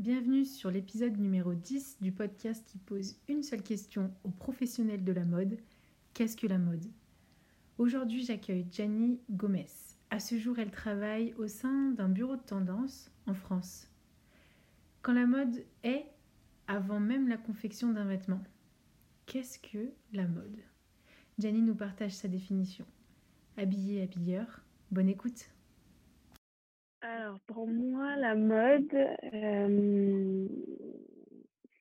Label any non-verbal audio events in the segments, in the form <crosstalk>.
Bienvenue sur l'épisode numéro 10 du podcast qui pose une seule question aux professionnels de la mode. Qu'est-ce que la mode? Aujourd'hui, j'accueille Gianni Gomez. À ce jour, elle travaille au sein d'un bureau de tendance en France. Quand la mode est avant même la confection d'un vêtement, qu'est-ce que la mode? Gianni nous partage sa définition. Habillé, habilleur, bonne écoute. Alors, pour moi, la mode, euh,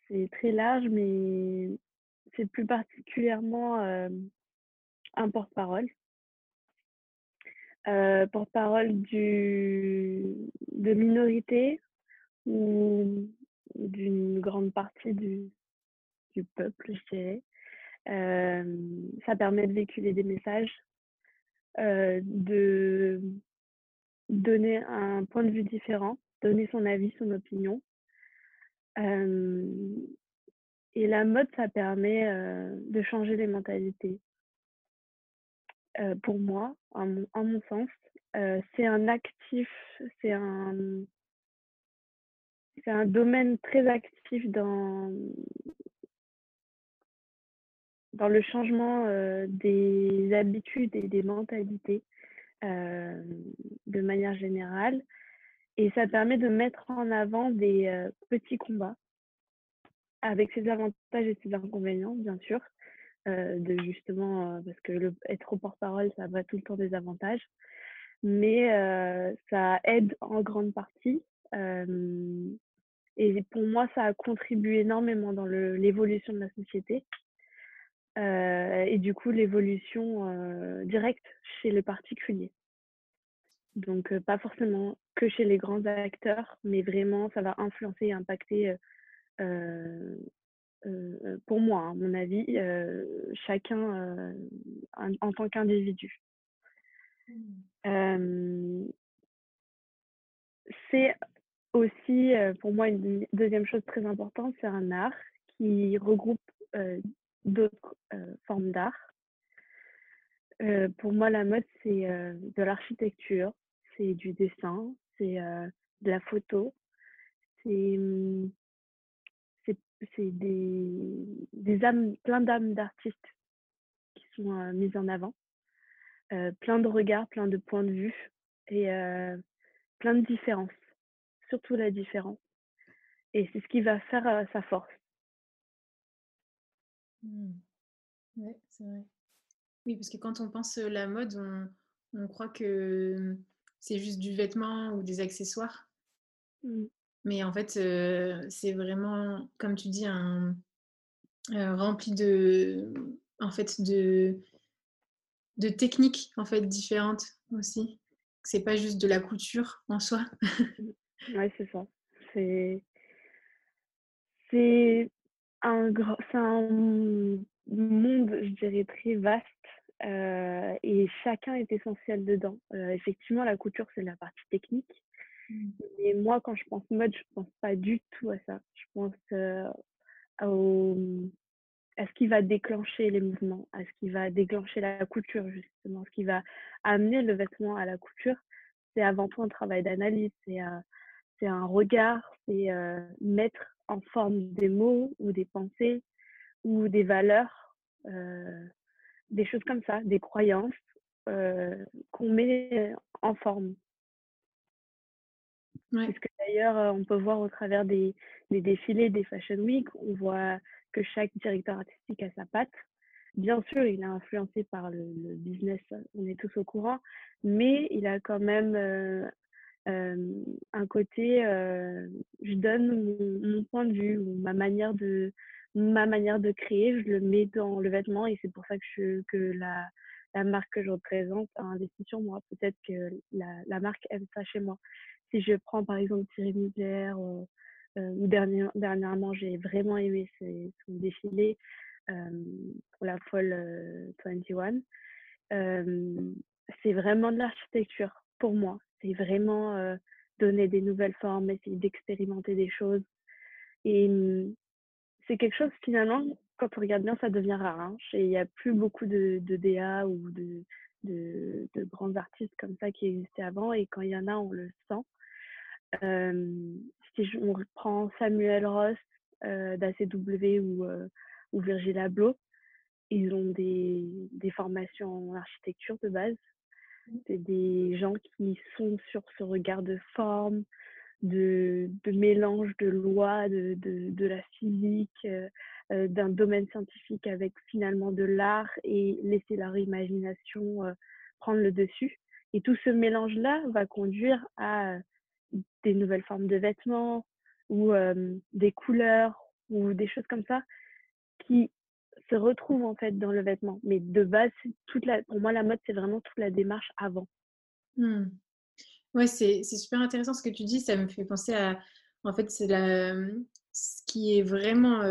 c'est très large, mais c'est plus particulièrement euh, un porte-parole. Euh, porte-parole du, de minorité ou d'une grande partie du, du peuple, je dirais. ça permet de véhiculer des messages, de donner un point de vue différent, donner son avis, son opinion. et la mode, ça permet de changer les mentalités. pour moi, en mon, sens, c'est un actif, c'est un, domaine très actif dans le changement des habitudes et des mentalités de manière générale. Et ça permet de mettre en avant des petits combats avec ses avantages et ses inconvénients, bien sûr. de justement, parce que le, être au porte-parole, ça va tout le temps des avantages. Mais ça aide en grande partie. et pour moi, ça a contribué énormément dans l'évolution de la société. Et du coup, l'évolution directe chez le particulier. Donc, pas forcément que chez les grands acteurs, mais vraiment, ça va influencer et impacter, pour moi, à mon avis, chacun en, tant qu'individu. Mmh. c'est aussi, pour moi, une deuxième chose très importante, c'est un art qui regroupe d'autres formes d'art pour moi, la mode, c'est de l'architecture, c'est du dessin, c'est de la photo, c'est des, des plein d'âmes d'artistes qui sont mises en avant, plein de regards, plein de points de vue et plein de différences, surtout la différence. Et c'est ce qui va faire sa force. Mmh. Oui, c'est vrai. Oui, parce que quand on pense la mode, on, croit que c'est juste du vêtement ou des accessoires. Mmh. Mais en fait, c'est vraiment, comme tu dis, un, rempli de, en fait, de, de techniques en fait différentes aussi. C'est pas juste de la couture en soi. ouais, c'est ça. C'est c'est un, un monde, je dirais, très vaste et chacun est essentiel dedans. effectivement, la couture, c'est la partie technique. Mmh. Mais moi, quand je pense mode, je pense pas du tout à ça. Je pense au, à ce qui va déclencher les mouvements, à ce qui va déclencher la couture, justement. Ce qui va amener le vêtement à la couture, c'est avant tout un travail d'analyse, c'est c'est un regard, c'est mettre en forme des mots ou des pensées ou des valeurs des choses comme ça, des croyances qu'on met en forme. Parce que d'ailleurs, on peut voir au travers des, des, défilés des Fashion Week, on voit que chaque directeur artistique a sa patte. Bien sûr, il est influencé par le, business, on est tous au courant, mais il a quand même un côté, je donne mon, point de vue ma manière de, ma manière de créer, je le mets dans le vêtement et c'est pour ça que, je, que la, marque que je représente a investi sur moi. Peut-être que la, marque aime ça chez moi. Si je prends par exemple Thierry Mugler ou, dernièrement, j'ai vraiment aimé son défilé pour la Fall 21. Euh, c'est vraiment de l'architecture pour moi. C'est vraiment donner des nouvelles formes, essayer d'expérimenter des choses. Et mmh, c'est quelque chose finalement, quand on regarde bien, ça devient rare. Hein. il n'y a plus beaucoup de, de DA ou de, de, de, grands artistes comme ça qui existaient avant. Et quand il y en a, on le sent. si on reprend Samuel Ross d'ACW ou, ou Virgil Abloh, ils ont des, des formations en architecture de base. Des gens qui sont sur ce regard de forme, de, mélange de lois, de, de, de la physique, euh, euh, d'un domaine scientifique avec finalement de l'art et laisser leur imagination euh, prendre le dessus. Et tout ce mélange-là va conduire à des nouvelles formes de vêtements ou des couleurs ou des choses comme ça qui se retrouvent en fait dans le vêtement. Mais de base, toute la, pour moi, la mode, c'est vraiment toute la démarche avant. Mmh. Ouais, c'est super intéressant ce que tu dis. Ça me fait penser à, en fait, c'est ce qui est vraiment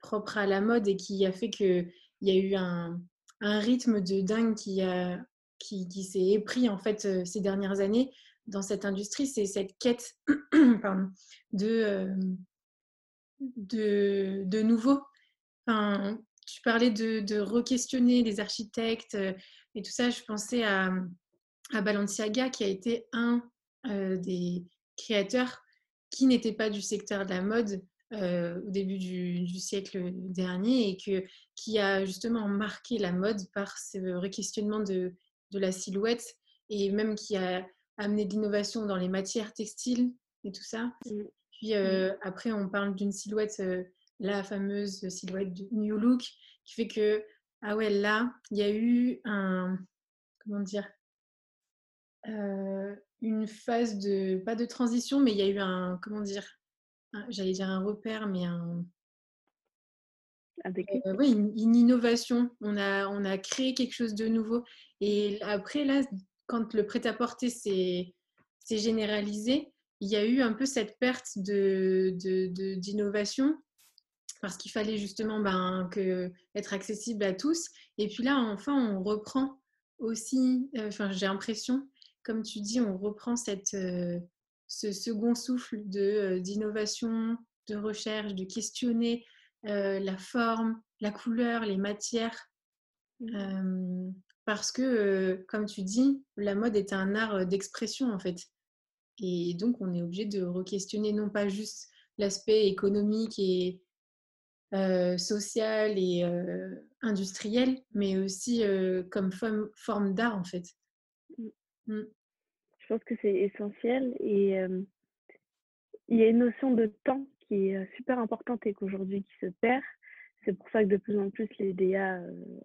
propre à la mode et qui a fait qu'il y a eu un, un, rythme de dingue qui, a, qui, qui s'est épris en fait ces dernières années dans cette industrie. C'est cette quête <clears throat> pardon, de, de, de nouveau. Enfin, tu parlais de, de re-questionner les architectes et tout ça. Je pensais à à Balenciaga, qui a été un euh, des créateurs qui n'était pas du secteur de la mode euh, au début du, siècle dernier et que, qui a justement marqué la mode par ce requestionnement de, de la silhouette et même qui a amené de l'innovation dans les matières textiles et tout ça. Mmh. Puis euh, mmh. après, on parle d'une silhouette, la fameuse silhouette du New Look, qui fait que, ah ouais, là, il y a eu un, comment dire, une phase de, pas de transition, mais il y a eu un, comment dire, j'allais dire un repère, mais un... oui, une, innovation. On a, on a créé quelque chose de nouveau. Et après, là, quand le prêt-à-porter s'est généralisé, il y a eu un peu cette perte d'innovation de, de, parce qu'il fallait justement ben, être accessible à tous. Et puis là, enfin, on reprend aussi, enfin, j'ai l'impression comme tu dis, on reprend cette, euh, ce second souffle euh, d'innovation, de, recherche, de questionner euh, la forme, la couleur, les matières. Parce que, comme tu dis, la mode est un art d'expression en fait. Et donc, on est obligé de re-questionner non pas juste l'aspect économique et social et industriel, mais aussi comme forme d'art en fait. Mmh. Je pense que c'est essentiel et il y a une notion de temps qui est super importante et qu'aujourd'hui qui se perd. C'est pour ça que de plus en plus les DA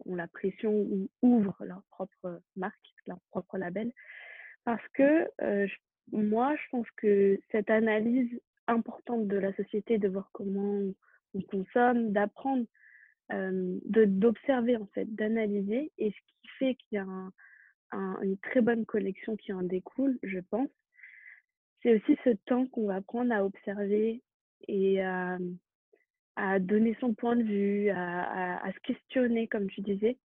ont la pression ou ouvrent leur propre marque, leur propre label. Parce que moi, je pense que cette analyse importante de la société, de voir comment on consomme, d'apprendre, d'observer en fait, d'analyser, et ce qui fait qu'il y a un, une très bonne collection qui en découle, je pense. C'est aussi ce temps qu'on va prendre à observer et à, donner son point de vue, à, se questionner, comme tu disais,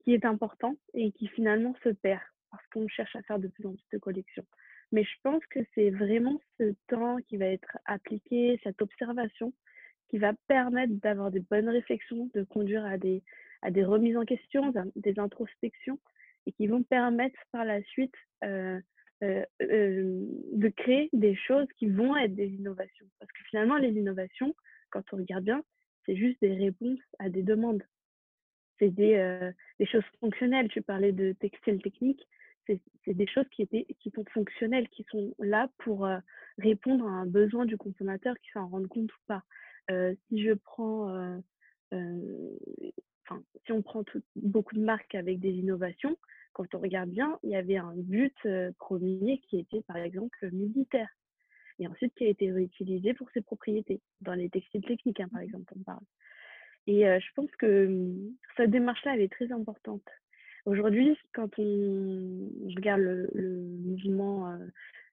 qui est important et qui finalement se perd parce qu'on cherche à faire de plus en plus de collections. Mais je pense que c'est vraiment ce temps qui va être appliqué, cette observation, qui va permettre d'avoir des bonnes réflexions, de conduire à des, à des remises en question, des introspections et qui vont permettre par la suite euh, euh, euh, de créer des choses qui vont être des innovations. Parce que finalement, les innovations, quand on regarde bien, c'est juste des réponses à des demandes. C'est des, des, choses fonctionnelles. Tu parlais de textile technique. C'est des choses qui, étaient, qui sont fonctionnelles, qui sont là pour répondre à un besoin du consommateur qui s'en rende compte ou pas. Si je prends si on prend beaucoup de marques avec des innovations, quand on regarde bien, il y avait un but premier qui était par exemple militaire, et ensuite qui a été réutilisé pour ses propriétés, dans les textiles techniques hein, par mmh exemple, on parle. Et je pense que mmh, cette démarche-là, elle est très importante. Aujourd'hui, quand on regarde le, mouvement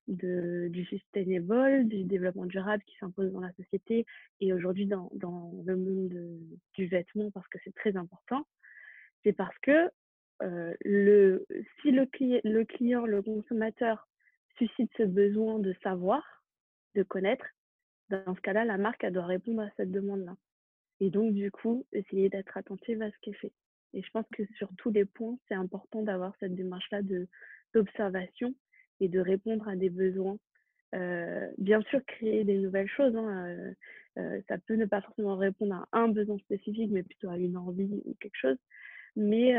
du sustainable, du développement durable qui s'impose dans la société et aujourd'hui dans, dans, le monde du vêtement parce que c'est très important, c'est parce que le, si le, le client, le consommateur suscite ce besoin de savoir, de connaître, dans ce cas-là, la marque, elle doit répondre à cette demande-là. Et donc, du coup, essayer d'être attentive à ce est fait. Et je pense que sur tous les points, c'est important d'avoir cette démarche-là d'observation et de répondre à des besoins bien sûr, créer des nouvelles choses. Hein, ça peut ne pas forcément répondre à un besoin spécifique, mais plutôt à une envie ou quelque chose. Mais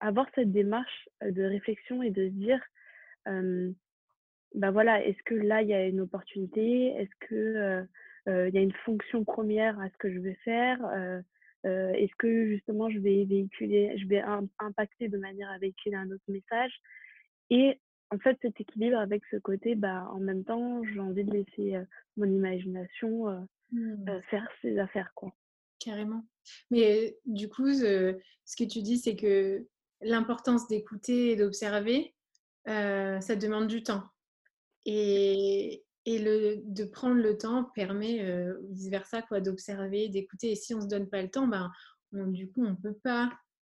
avoir cette démarche de réflexion et de se dire, bah voilà, est-ce que là, il y a une opportunité? Est-ce que il y a une fonction première à ce que je vais faire? Est-ce que justement, je vais véhiculer, je vais impacter de manière à véhiculer un autre message? Et en fait, cet équilibre avec ce côté, bah, en même temps, j'ai envie de laisser mon imagination mmh. faire ses affaires, quoi. Carrément. Mais du coup, ce que tu dis, c'est que l'importance d'écouter et d'observer, ça demande du temps. Et, et le, de prendre le temps permet vice-versa quoi, d'observer, d'écouter. Et si on ne se donne pas le temps, ben, du coup, on ne peut pas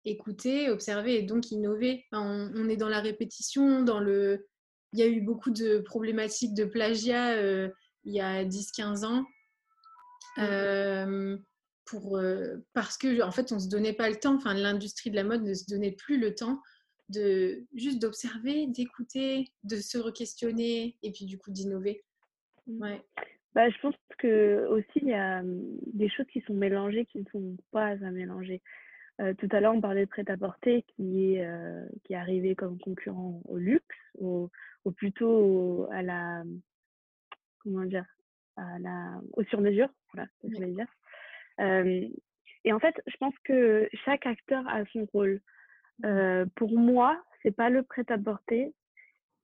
écouter, observer et donc innover. on, est dans la répétition, dans le... Il y a eu beaucoup de problématiques de plagiat il y a 10-15 ans. Mmh. pour, parce que en fait on se donnait pas le temps, enfin l'industrie de la mode ne se donnait plus le temps de juste d'observer, d'écouter, de se re-questionner et puis du coup d'innover. Mmh. Ouais. Bah, je pense que aussi il y a des choses qui sont mélangées qui ne sont pas à mélanger. Tout à l'heure, on parlait de prêt-à-porter qui est, qui est arrivé comme concurrent au luxe, au, plutôt à la comment dire à la au sur-mesure, voilà, ce que je voulais dire. et en fait, je pense que chaque acteur a son rôle. Euh, pour moi, c'est pas le prêt-à-porter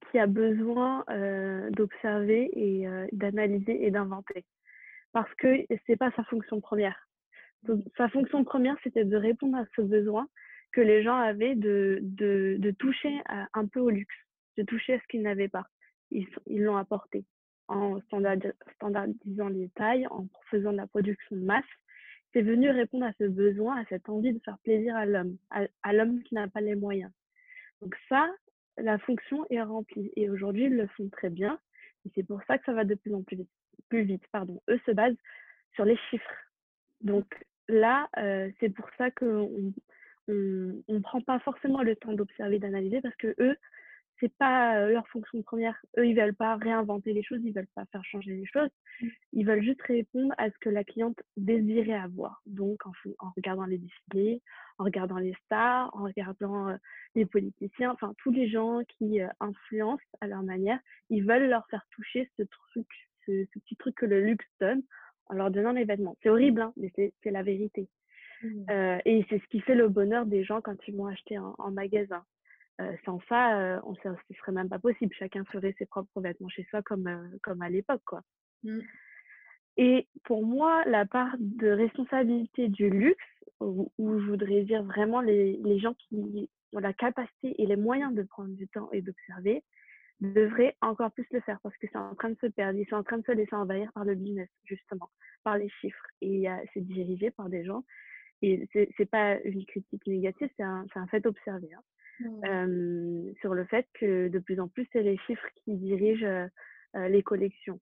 qui a besoin euh, d'observer et euh, d'analyser et d'inventer. Parce que c'est pas sa fonction première. Sa fonction première, c'était de répondre à ce besoin que les gens avaient de, de, de toucher un peu au luxe, de toucher à ce qu'ils n'avaient pas. Ils l'ont apporté en standardisant les tailles, en faisant de la production de masse c'est venu répondre à ce besoin, à cette envie de faire plaisir à l'homme, à, l'homme qui n'a pas les moyens. Donc ça, la fonction est remplie. Et aujourd'hui, ils le font très bien. Et c'est pour ça que ça va de plus en plus vite. Plus vite pardon. Eux se basent sur les chiffres. Donc là, euh, c'est pour ça qu'on ne on, prend pas forcément le temps d'observer, d'analyser, parce que eux, c'est pas leur fonction première. Eux, ils veulent pas réinventer les choses, ils veulent pas faire changer les choses. Mmh. Ils veulent juste répondre à ce que la cliente désirait avoir. Donc, en, en regardant les défilés, en regardant les stars, en regardant les politiciens, enfin, tous les gens qui influencent à leur manière, ils veulent leur faire toucher ce truc, ce, petit truc que le luxe donne en leur donnant les vêtements. C'est horrible, hein, mais c'est la vérité. Mmh. et c'est ce qui fait le bonheur des gens quand ils vont acheter en magasin. Euh, sans ça, euh, on, ce ne serait même pas possible. Chacun ferait ses propres vêtements chez soi comme, euh, comme à l'époque. quoi. Mmh. Et pour moi, la part de responsabilité du luxe, où, je voudrais dire vraiment les, les, gens qui ont la capacité et les moyens de prendre du temps et d'observer, devraient encore plus le faire parce que c'est en train de se perdre, ils sont en train de se laisser envahir par le business, justement, par les chiffres. Et c'est dirigé par des gens. Et c'est n'est pas une critique négative, c'est un, un, fait observé. Hein. Mmh. sur le fait que de plus en plus, c'est les chiffres qui dirigent les collections.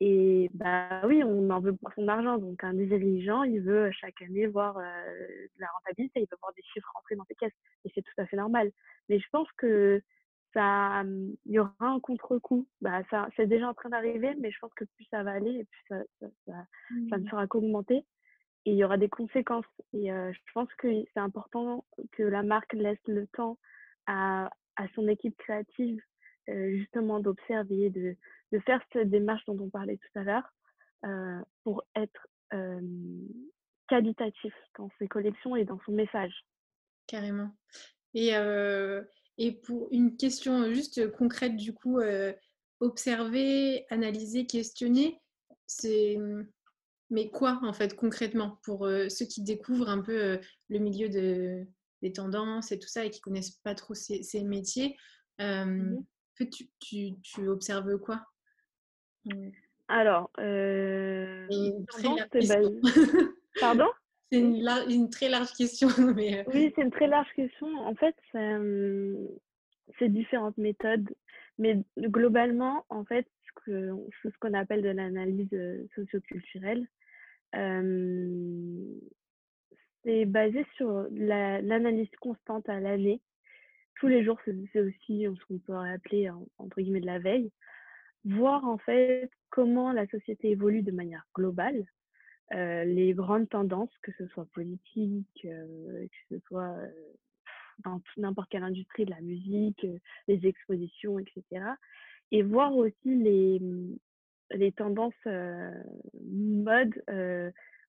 Et bah oui, on en veut pour son argent. Donc un dirigeant, il veut chaque année voir de la rentabilité, il veut voir des chiffres rentrer dans ses caisses. Et c'est tout à fait normal. Mais je pense que ça, il y aura un contre-coup. Bah, ça, c'est déjà en train d'arriver, mais je pense que plus ça va aller, et plus ça, ça, ça, ne mmh. fera qu'augmenter. Et il y aura des conséquences. Et je pense que c'est important que la marque laisse le temps à, à son équipe créative euh, justement d'observer, de, de, faire cette démarche dont on parlait tout à l'heure euh, pour être qualitatif dans ses collections et dans son message. Carrément. Et, et pour une question juste concrète, du coup, observer, analyser, questionner, c'est mais quoi en fait concrètement pour ceux qui découvrent un peu le milieu de, des tendances et tout ça et qui connaissent pas trop ces, métiers. Mmh tu, tu, tu, observes quoi? Mmh. Alors, euh. <laughs> Pardon? C'est une, une, très large question. <laughs> Mais... Euh oui, c'est une très large question. En fait, c'est différentes méthodes. Mais globalement, en fait, ce qu'on ce qu'on appelle de l'analyse socioculturelle, c'est basé sur l'analyse constante à l'année. Tous les jours, c'est aussi ce qu'on peut appeler entre guillemets de la veille. voir en fait comment la société évolue de manière globale, les grandes tendances, que ce soit politique, que ce soit dans n'importe quelle industrie de la musique, les expositions, etc. Et voir aussi les, mmh, les tendances mode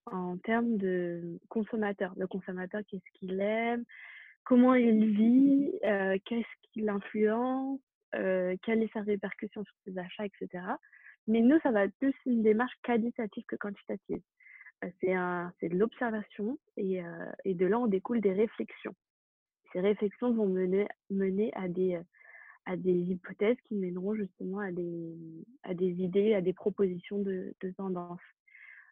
en termes de consommateur. Le consommateur, qu'est-ce qu'il aime, comment il vit, qu'est-ce qui l'influence, quelle est sa répercussion sur ses achats, etc. Mais nous, ça va être plus une démarche qualitative que quantitative. C'est de l'observation et, et, de là, on découle des réflexions. Ces réflexions vont mener, mener à, des, à des hypothèses qui mèneront justement à des, à des idées, à des propositions de, tendance.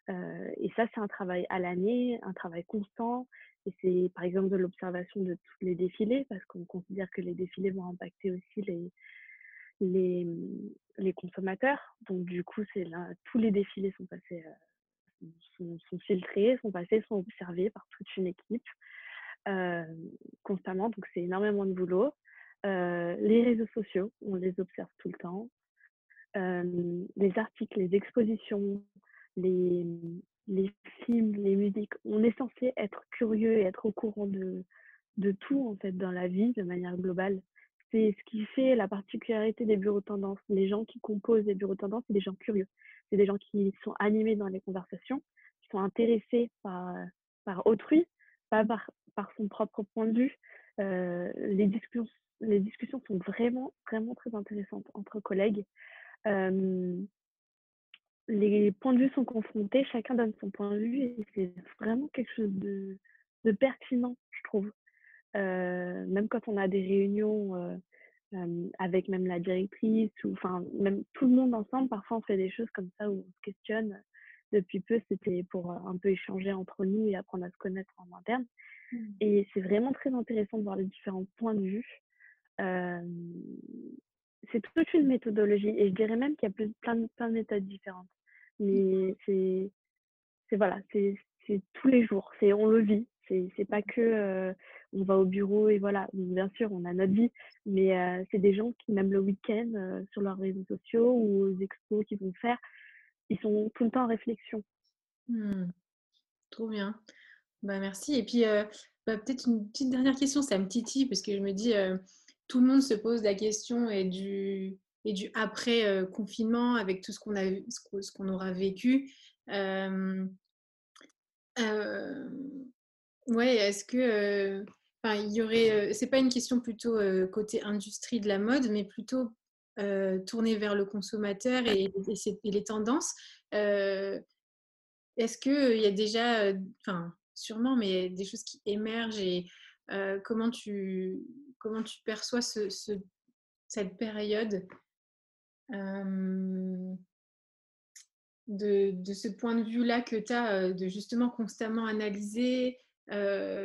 et ça, c'est un travail à l'année, un travail constant. Et c'est par exemple de l'observation de tous les défilés, parce qu'on considère que les défilés vont impacter aussi les, les, les consommateurs. Donc du coup, tous les défilés sont passés, sont, filtrés, sont passés, sont observés par toute une équipe constamment. Donc c'est énormément de boulot. les réseaux sociaux, on les observe tout le temps. les articles, les expositions, les, les films, les musiques, on est censé être curieux et être au courant de, de tout en fait dans la vie de manière globale. C'est ce qui fait la particularité des bureaux de tendance. Les gens qui composent les bureaux de tendance, c'est des gens curieux. C'est des gens qui sont animés dans les conversations, qui sont intéressés par, par autrui, pas par, par son propre point de vue. Euh, les, discussions, les discussions sont vraiment, vraiment très intéressantes entre collègues. Euh, les points de vue sont confrontés, chacun donne son point de vue et c'est vraiment quelque chose de, de pertinent, je trouve. Euh, même quand on a des réunions euh, euh, avec même la directrice ou enfin même tout le monde ensemble, parfois on fait des choses comme ça où on se questionne. Depuis peu, c'était pour un peu échanger entre nous et apprendre à se connaître en interne. Mmh. Et c'est vraiment très intéressant de voir les différents points de vue. c'est toute une méthodologie et je dirais même qu'il y a plein, de, plein de méthodes différentes. Mais c'est, c'est voilà, c'est, c'est tous les jours, c'est on le vit. C'est, c'est pas que on va au bureau et voilà. bien sûr, on a notre vie, mais c'est des gens qui même le week-end sur leurs réseaux sociaux ou aux expos qu'ils vont faire, ils sont tout le temps en réflexion. Mmh. Trop bien. Bah, merci. Et puis, bah, peut-être une petite dernière question, ça me titille parce que je me dis, tout le monde se pose la question et du, et du après euh, confinement avec tout ce qu'on ce qu'on aura vécu euh, euh, ouais est-ce que enfin il y aurait c'est pas une question plutôt côté industrie de la mode mais plutôt tournée vers le consommateur et, les tendances. Est-ce que il y a déjà enfin sûrement mais des choses qui émergent et comment tu comment tu perçois ce, ce, cette période de, de, ce point de vue-là que tu as, de justement constamment analyser,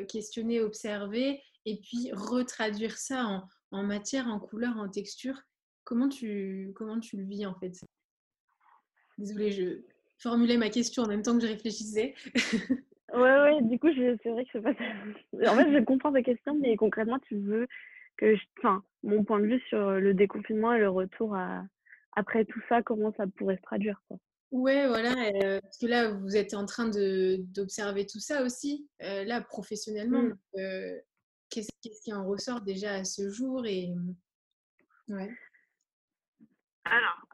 questionner, observer, et puis retraduire ça en, matière, en couleur, en texture. Comment tu, comment tu le vis en fait? Désolée, je formulais ma question en même temps que je réfléchissais. <laughs> ouais, ouais, du coup, c'est vrai que c'est pas. En fait, je comprends ta question, mais concrètement, tu veux que. Enfin, mon point de vue sur le déconfinement et le retour après tout ça, comment ça pourrait se traduire. Ouais, voilà, euh, parce que là, vous êtes en train d'observer tout ça aussi, euh, là, professionnellement. Mmh. Euh, qu'est-ce, qui en ressort déjà à ce jour et... ouais. Alors,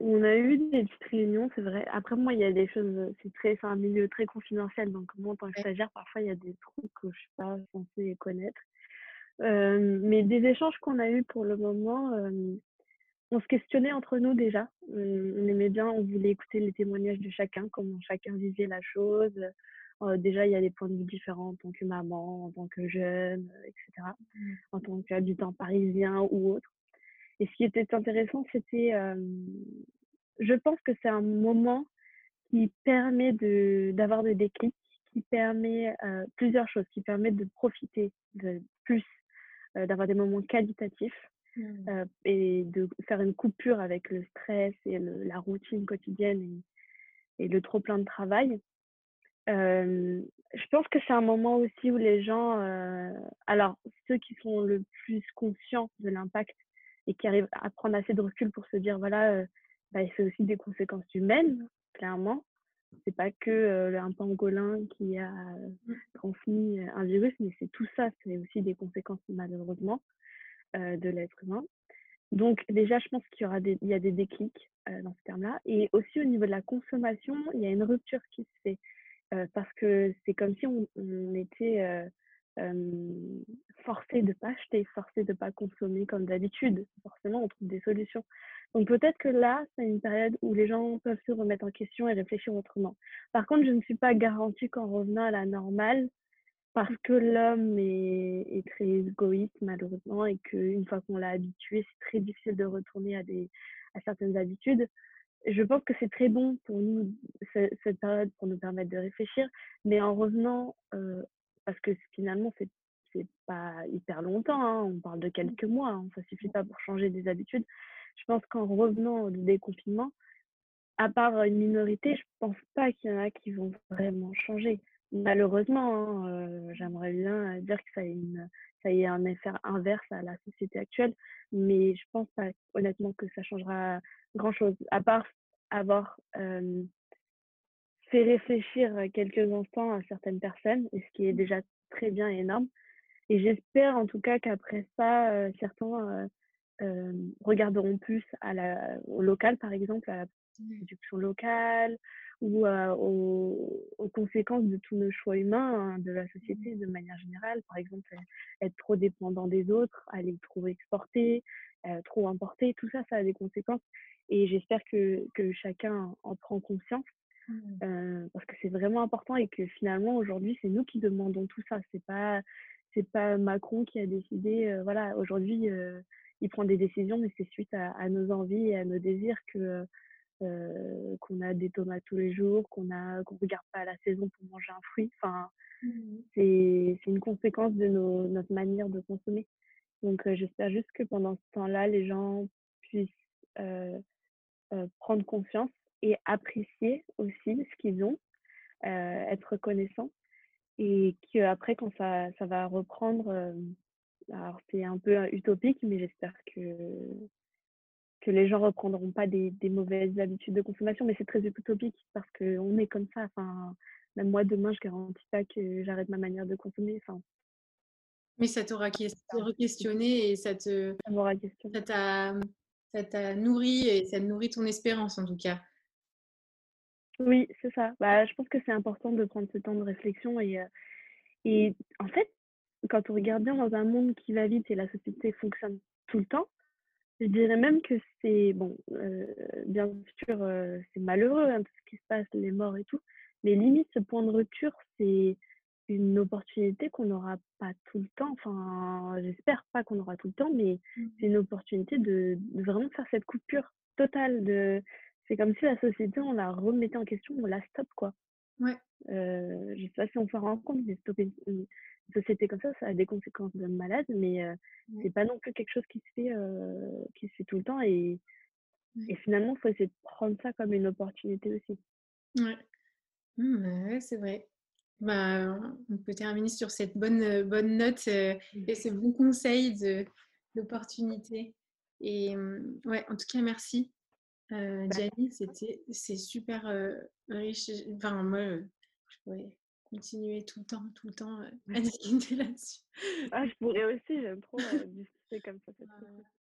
on a eu des petites réunions, c'est vrai. Après, moi, il y a des choses, c'est très, c'est un milieu très confidentiel, donc moi, en tant que stagiaire, parfois, il y a des trucs que je ne suis pas censée connaître. mais des échanges qu'on a eus pour le moment, on se questionnait entre nous déjà. On, aimait bien, on voulait écouter les témoignages de chacun, comment chacun vivait la chose. Euh, déjà, il y a des points de vue différents en tant que maman, en tant que jeune, etc., mmh. en tant qu'habitant parisien ou autre. Et ce qui était intéressant, c'était, je pense que c'est un moment qui permet de, d'avoir des déclics, qui permet plusieurs choses, qui permet de profiter de plus, d'avoir des moments qualitatifs Mmh. et de faire une coupure avec le stress et la routine quotidienne et, le trop plein de travail. je pense que c'est un moment aussi où les gens, alors ceux qui sont le plus conscients de l'impact et qui arrive à prendre assez de recul pour se dire voilà, bah, c'est aussi des conséquences humaines, clairement. C'est pas que un pangolin qui a mmh. transmis un virus, mais c'est tout ça, c'est aussi des conséquences malheureusement de l'être humain. Donc déjà, je pense qu'il y aura des, il y a des déclics dans ce terme-là. Et aussi au niveau de la consommation, il y a une rupture qui se fait parce que c'est comme si on était forcé de ne pas acheter, forcé de ne pas consommer comme d'habitude. Forcément, on trouve des solutions. Donc peut-être que là, c'est une période où les gens peuvent se remettre en question et réfléchir autrement. Par contre, je ne suis pas garantie qu'en revenant à la normale, parce que l'homme est, très égoïste malheureusement et qu'une fois qu'on l'a habitué, c'est très difficile de retourner à, certaines habitudes. Je pense que c'est très bon pour nous, cette période, pour nous permettre de réfléchir, mais en revenant euh, parce que finalement, c'est c'est pas hyper longtemps, hein, on parle de quelques mois, hein, ça suffit pas pour changer des habitudes. Je pense qu'en revenant du déconfinement, à part une minorité, je pense pas qu'il y en a qui vont vraiment changer. Malheureusement, hein, euh, j'aimerais bien dire que ça ait, une, ça ait un effet inverse à la société actuelle, mais je pense pas honnêtement que ça changera grand-chose, à part avoir fait réfléchir quelques instants à certaines personnes, et ce qui est mmh. déjà très bien et énorme. Et j'espère en tout cas qu'après ça, certains regarderont plus à la, au local, par exemple, à la mmh. production locale ou aux, aux, conséquences de tous nos choix humains, hein, de la société de manière générale. Par exemple, être trop dépendant des autres, aller trop exporter, trop importer, tout ça, ça a des conséquences. Et j'espère que, que chacun en prend conscience Mmh. parce que c'est vraiment important et que finalement aujourd'hui c'est nous qui demandons tout ça c'est pas c'est pas Macron qui a décidé voilà aujourd'hui il prend des décisions mais c'est suite à, nos envies et à nos désirs que qu'on a des tomates tous les jours qu'on a qu'on regarde pas la saison pour manger un fruit enfin mmh. c'est c'est une conséquence de nos, notre manière de consommer donc j'espère juste que pendant ce temps-là les gens puissent prendre confiance et apprécier aussi ce qu'ils ont, euh, être reconnaissant. Et qu'après, quand ça, ça va reprendre, euh, alors c'est un peu utopique, mais j'espère que, que les gens reprendront pas des, des mauvaises habitudes de consommation, mais c'est très utopique parce qu'on est comme ça. Enfin, même moi, demain, je garantis pas que j'arrête ma manière de consommer. Enfin, mais ça t'aura re-questionné et ça te. Ça t'a nourri et ça nourrit ton espérance en tout cas. Oui, c'est ça. Bah, je pense que c'est important de prendre ce temps de réflexion et, et en fait, quand on regarde bien dans un monde qui va vite et la société fonctionne tout le temps, je dirais même que c'est, bon, bien sûr, c'est malheureux, hein, tout ce qui se passe, les morts et tout, mais limite, ce point de rupture, c'est une opportunité qu'on n'aura pas tout le temps. Enfin, j'espère pas qu'on aura tout le temps, mais mmh. c'est une opportunité de, de vraiment faire cette coupure totale de c'est comme si la société, on la remettait en question, on la stoppe, quoi. Ouais. Euh, je sais pas si on se rend compte, mais stopper société comme ça, ça a des conséquences de malade, mais euh, c'est pas non plus quelque chose qui se fait, euh, qui se fait tout le temps. Et, et finalement, il faut essayer de prendre ça comme une opportunité aussi. Ouais, mmh, c'est vrai. Bah, on peut terminer sur cette bonne, bonne note mmh. et ce bon conseil de l'opportunité. Et mmh, ouais, en tout cas, merci euh, bah, c'était c'est super riche. Enfin, moi, je pourrais continuer tout le temps, tout le temps <laughs> à discuter là-dessus. Ah, je pourrais aussi, j'aime trop discuter comme ça. <laughs>